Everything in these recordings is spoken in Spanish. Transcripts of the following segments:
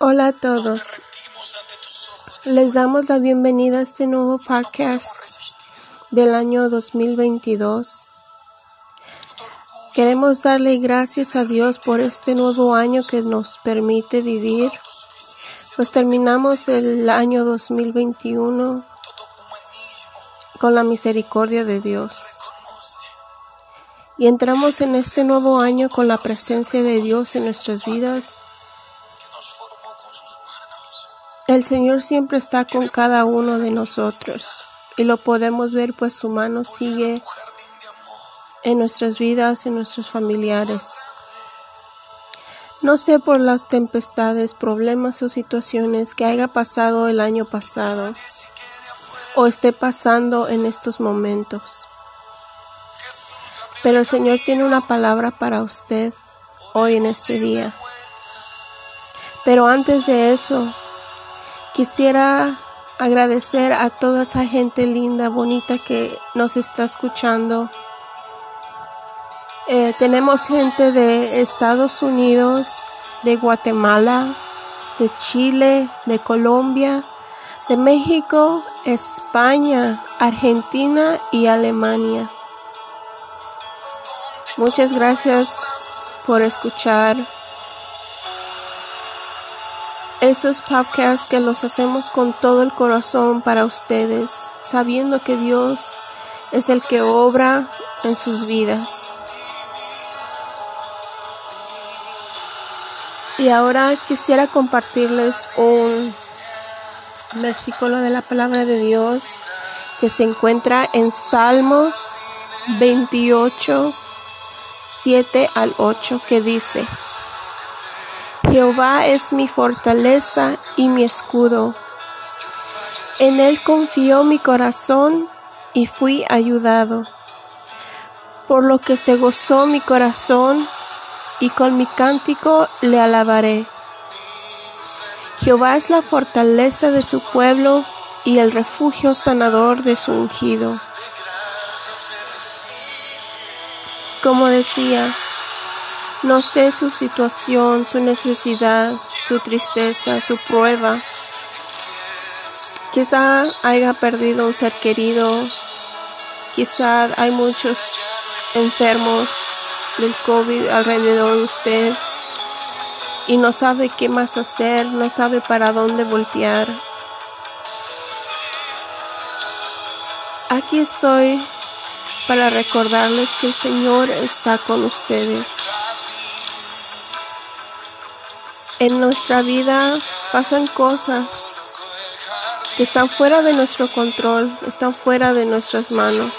Hola a todos. Les damos la bienvenida a este nuevo podcast del año 2022. Queremos darle gracias a Dios por este nuevo año que nos permite vivir. Pues terminamos el año 2021 con la misericordia de Dios. Y entramos en este nuevo año con la presencia de Dios en nuestras vidas el Señor siempre está con cada uno de nosotros y lo podemos ver pues su mano sigue en nuestras vidas, en nuestros familiares. No sé por las tempestades, problemas o situaciones que haya pasado el año pasado o esté pasando en estos momentos. Pero el Señor tiene una palabra para usted hoy en este día. Pero antes de eso, Quisiera agradecer a toda esa gente linda, bonita que nos está escuchando. Eh, tenemos gente de Estados Unidos, de Guatemala, de Chile, de Colombia, de México, España, Argentina y Alemania. Muchas gracias por escuchar estos podcasts que los hacemos con todo el corazón para ustedes, sabiendo que Dios es el que obra en sus vidas. Y ahora quisiera compartirles un versículo de la palabra de Dios que se encuentra en Salmos 28, 7 al 8, que dice, Jehová es mi fortaleza y mi escudo. En él confió mi corazón y fui ayudado. Por lo que se gozó mi corazón y con mi cántico le alabaré. Jehová es la fortaleza de su pueblo y el refugio sanador de su ungido. Como decía, no sé su situación, su necesidad, su tristeza, su prueba. Quizá haya perdido un ser querido. Quizá hay muchos enfermos del COVID alrededor de usted y no sabe qué más hacer, no sabe para dónde voltear. Aquí estoy para recordarles que el Señor está con ustedes. En nuestra vida pasan cosas que están fuera de nuestro control, están fuera de nuestras manos.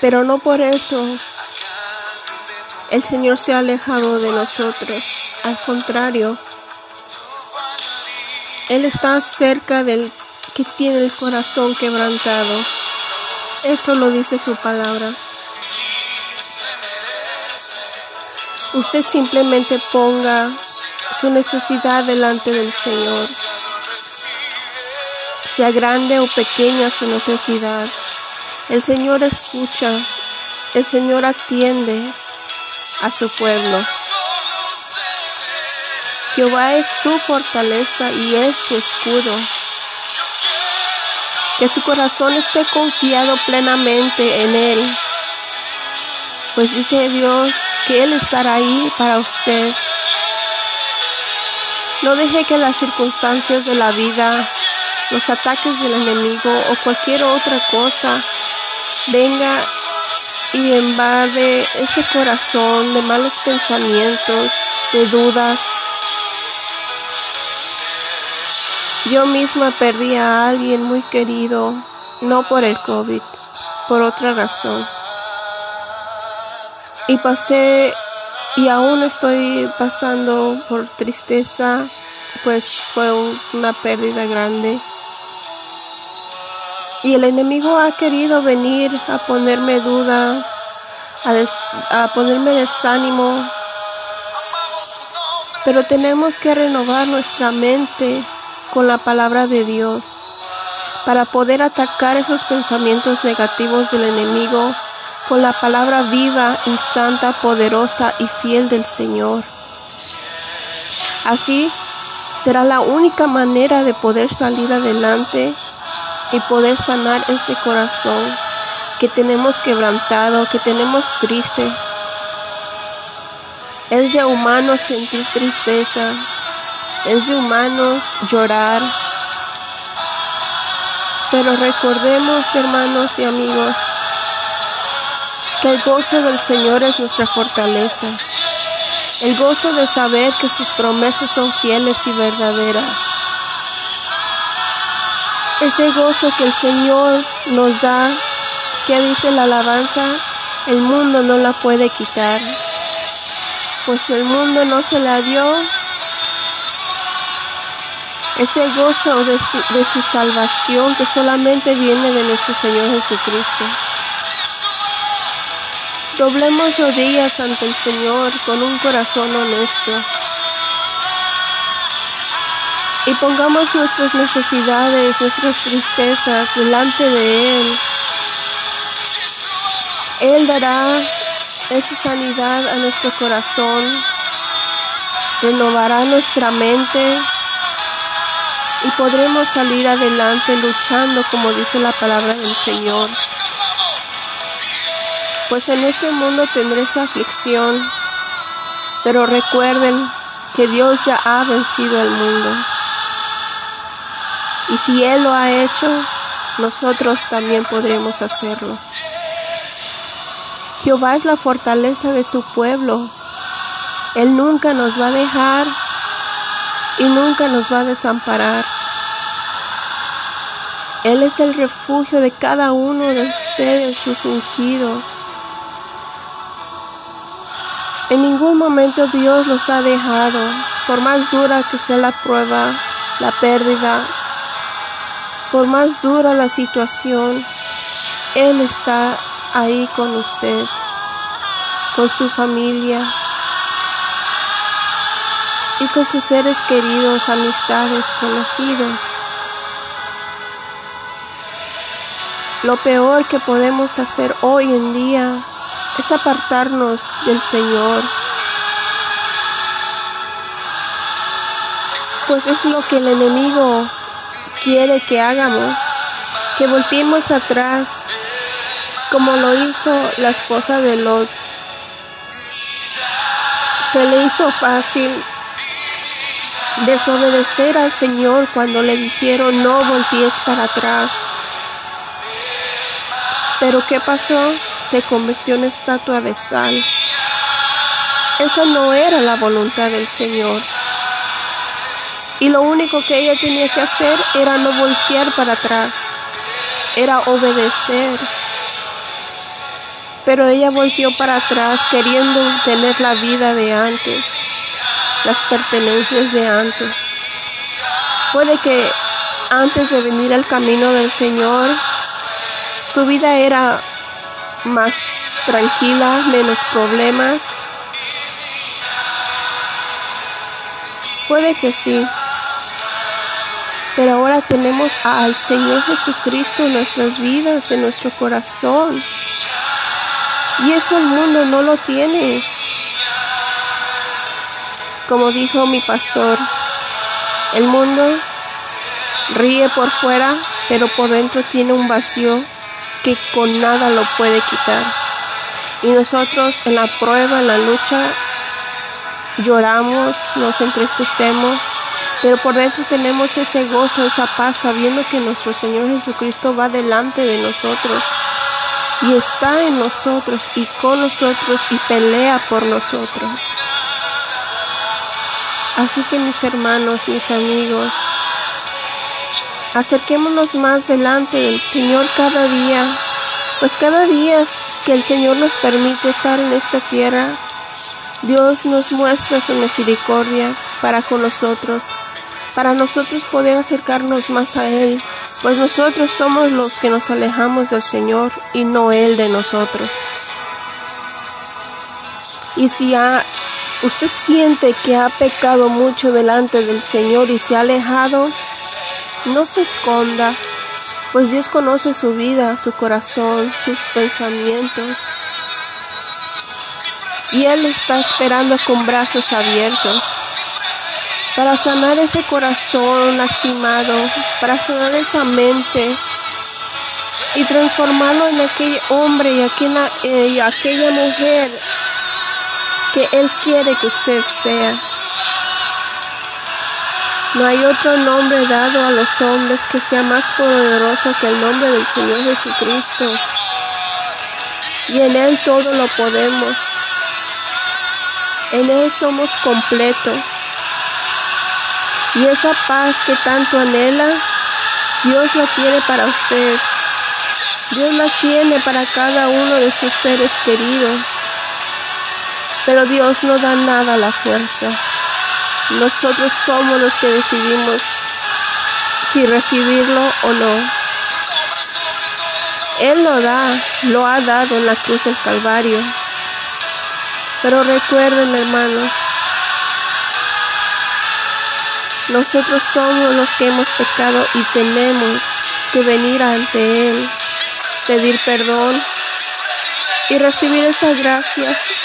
Pero no por eso el Señor se ha alejado de nosotros. Al contrario, Él está cerca del que tiene el corazón quebrantado. Eso lo dice su palabra. Usted simplemente ponga su necesidad delante del Señor. Sea grande o pequeña su necesidad. El Señor escucha. El Señor atiende a su pueblo. Jehová es su fortaleza y es su escudo. Que su corazón esté confiado plenamente en Él. Pues dice Dios que Él estará ahí para usted. No deje que las circunstancias de la vida, los ataques del enemigo o cualquier otra cosa venga y invade ese corazón de malos pensamientos, de dudas. Yo misma perdí a alguien muy querido, no por el COVID, por otra razón y pasé y aún estoy pasando por tristeza, pues fue una pérdida grande. Y el enemigo ha querido venir a ponerme duda, a, a ponerme desánimo. Pero tenemos que renovar nuestra mente con la palabra de Dios para poder atacar esos pensamientos negativos del enemigo con la palabra viva y santa, poderosa y fiel del Señor. Así será la única manera de poder salir adelante y poder sanar ese corazón que tenemos quebrantado, que tenemos triste. Es de humanos sentir tristeza, es de humanos llorar. Pero recordemos, hermanos y amigos, que el gozo del Señor es nuestra fortaleza. El gozo de saber que sus promesas son fieles y verdaderas. Ese gozo que el Señor nos da, que dice la alabanza, el mundo no la puede quitar. Pues el mundo no se la dio. Ese gozo de su, salvación que solamente viene de nuestro Señor Jesucristo. Doblemos rodillas ante el Señor con un corazón honesto y pongamos nuestras necesidades, nuestras tristezas delante de Él. Él dará esa sanidad a nuestro corazón, renovará nuestra mente y podremos salir adelante luchando como dice la palabra del Señor pues en este mundo tendréis aflicción, pero recuerden que Dios ya ha vencido al mundo. Y si Él lo ha hecho, nosotros también podremos hacerlo. Jehová es la fortaleza de su pueblo. Él nunca nos va a dejar y nunca nos va a desamparar. Él es el refugio de cada uno de ustedes, sus ungidos. En ningún momento Dios los ha dejado, por más dura que sea la prueba, la pérdida, por más dura la situación, Él está ahí con usted, con su familia y con sus seres queridos, amistades, conocidos. Lo peor que podemos hacer hoy en día es apartarnos del Señor. Pues es lo que el enemigo quiere que hagamos, que volteemos atrás, como lo hizo la esposa de Lot. Se le hizo fácil desobedecer al Señor cuando le dijeron no voltees para atrás. Pero ¿qué pasó? se convirtió en estatua de sal. Esa no era la voluntad del Señor. Y lo único que ella tenía que hacer era no voltear para atrás, era obedecer. Pero ella volteó para atrás queriendo tener la vida de antes, las pertenencias de antes. Puede que antes de venir al camino del Señor, su vida era más tranquila, menos problemas? Puede que sí. Pero ahora tenemos al Señor Jesucristo en nuestras vidas, en nuestro corazón. Y eso el mundo no lo tiene. Como dijo mi pastor, el mundo ríe por fuera, pero por dentro tiene un vacío que con nada lo puede quitar. Y nosotros en la prueba, en la lucha, lloramos, nos entristecemos, pero por dentro tenemos ese gozo, esa paz, sabiendo que nuestro Señor Jesucristo va delante de nosotros y está en nosotros y con nosotros y pelea por nosotros. Así que mis hermanos, mis amigos, Acerquémonos más delante del Señor cada día, pues cada día que el Señor nos permite estar en esta tierra, Dios nos muestra su misericordia para con nosotros, para nosotros poder acercarnos más a Él, pues nosotros somos los que nos alejamos del Señor y no Él de nosotros. Y si usted siente que ha pecado mucho delante del Señor y se ha alejado, no se esconda, pues Dios conoce su vida, su corazón, sus pensamientos. Y Él está esperando con brazos abiertos para sanar ese corazón lastimado, para sanar esa mente y transformarlo en aquel hombre y aquella, eh, aquella mujer que Él quiere que usted sea. No hay otro nombre dado a los hombres que sea más poderoso que el nombre del Señor Jesucristo. Y en Él todo lo podemos. En Él somos completos. Y esa paz que tanto anhela, Dios la tiene para usted. Dios la tiene para cada uno de sus seres queridos. Pero Dios no da nada a la fuerza. Nosotros somos los que decidimos si recibirlo o no. Él lo da, lo ha dado en la cruz del Calvario. Pero recuerden, hermanos, nosotros somos los que hemos pecado y tenemos que venir ante Él, pedir perdón y recibir esas gracias,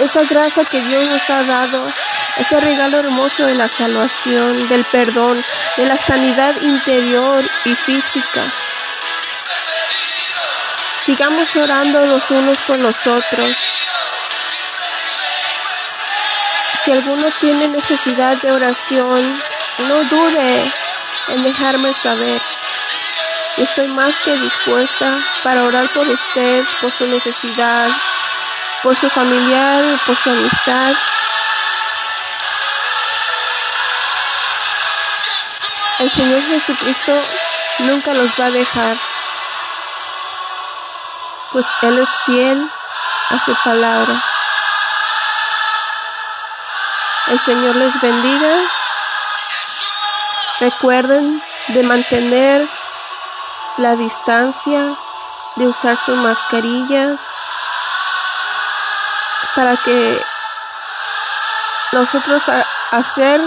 esa gracia que Dios nos ha dado, ese regalo hermoso de la salvación, del perdón, de la sanidad interior y física. Sigamos orando los unos por los otros. Si alguno tiene necesidad de oración, no dude en dejarme saber. Estoy más que dispuesta para orar por usted, por su necesidad, por su familiar, por su amistad. El Señor Jesucristo nunca los va a dejar, pues Él es fiel a su palabra. El Señor les bendiga Recuerden de mantener la distancia, de usar su mascarilla para que nosotros hacer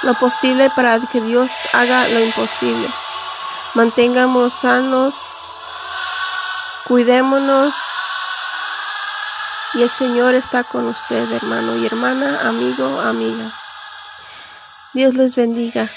lo posible para que Dios haga lo imposible. Mantengamos sanos, cuidémonos y el Señor está con usted, hermano y hermana, amigo, amiga. Dios les bendiga.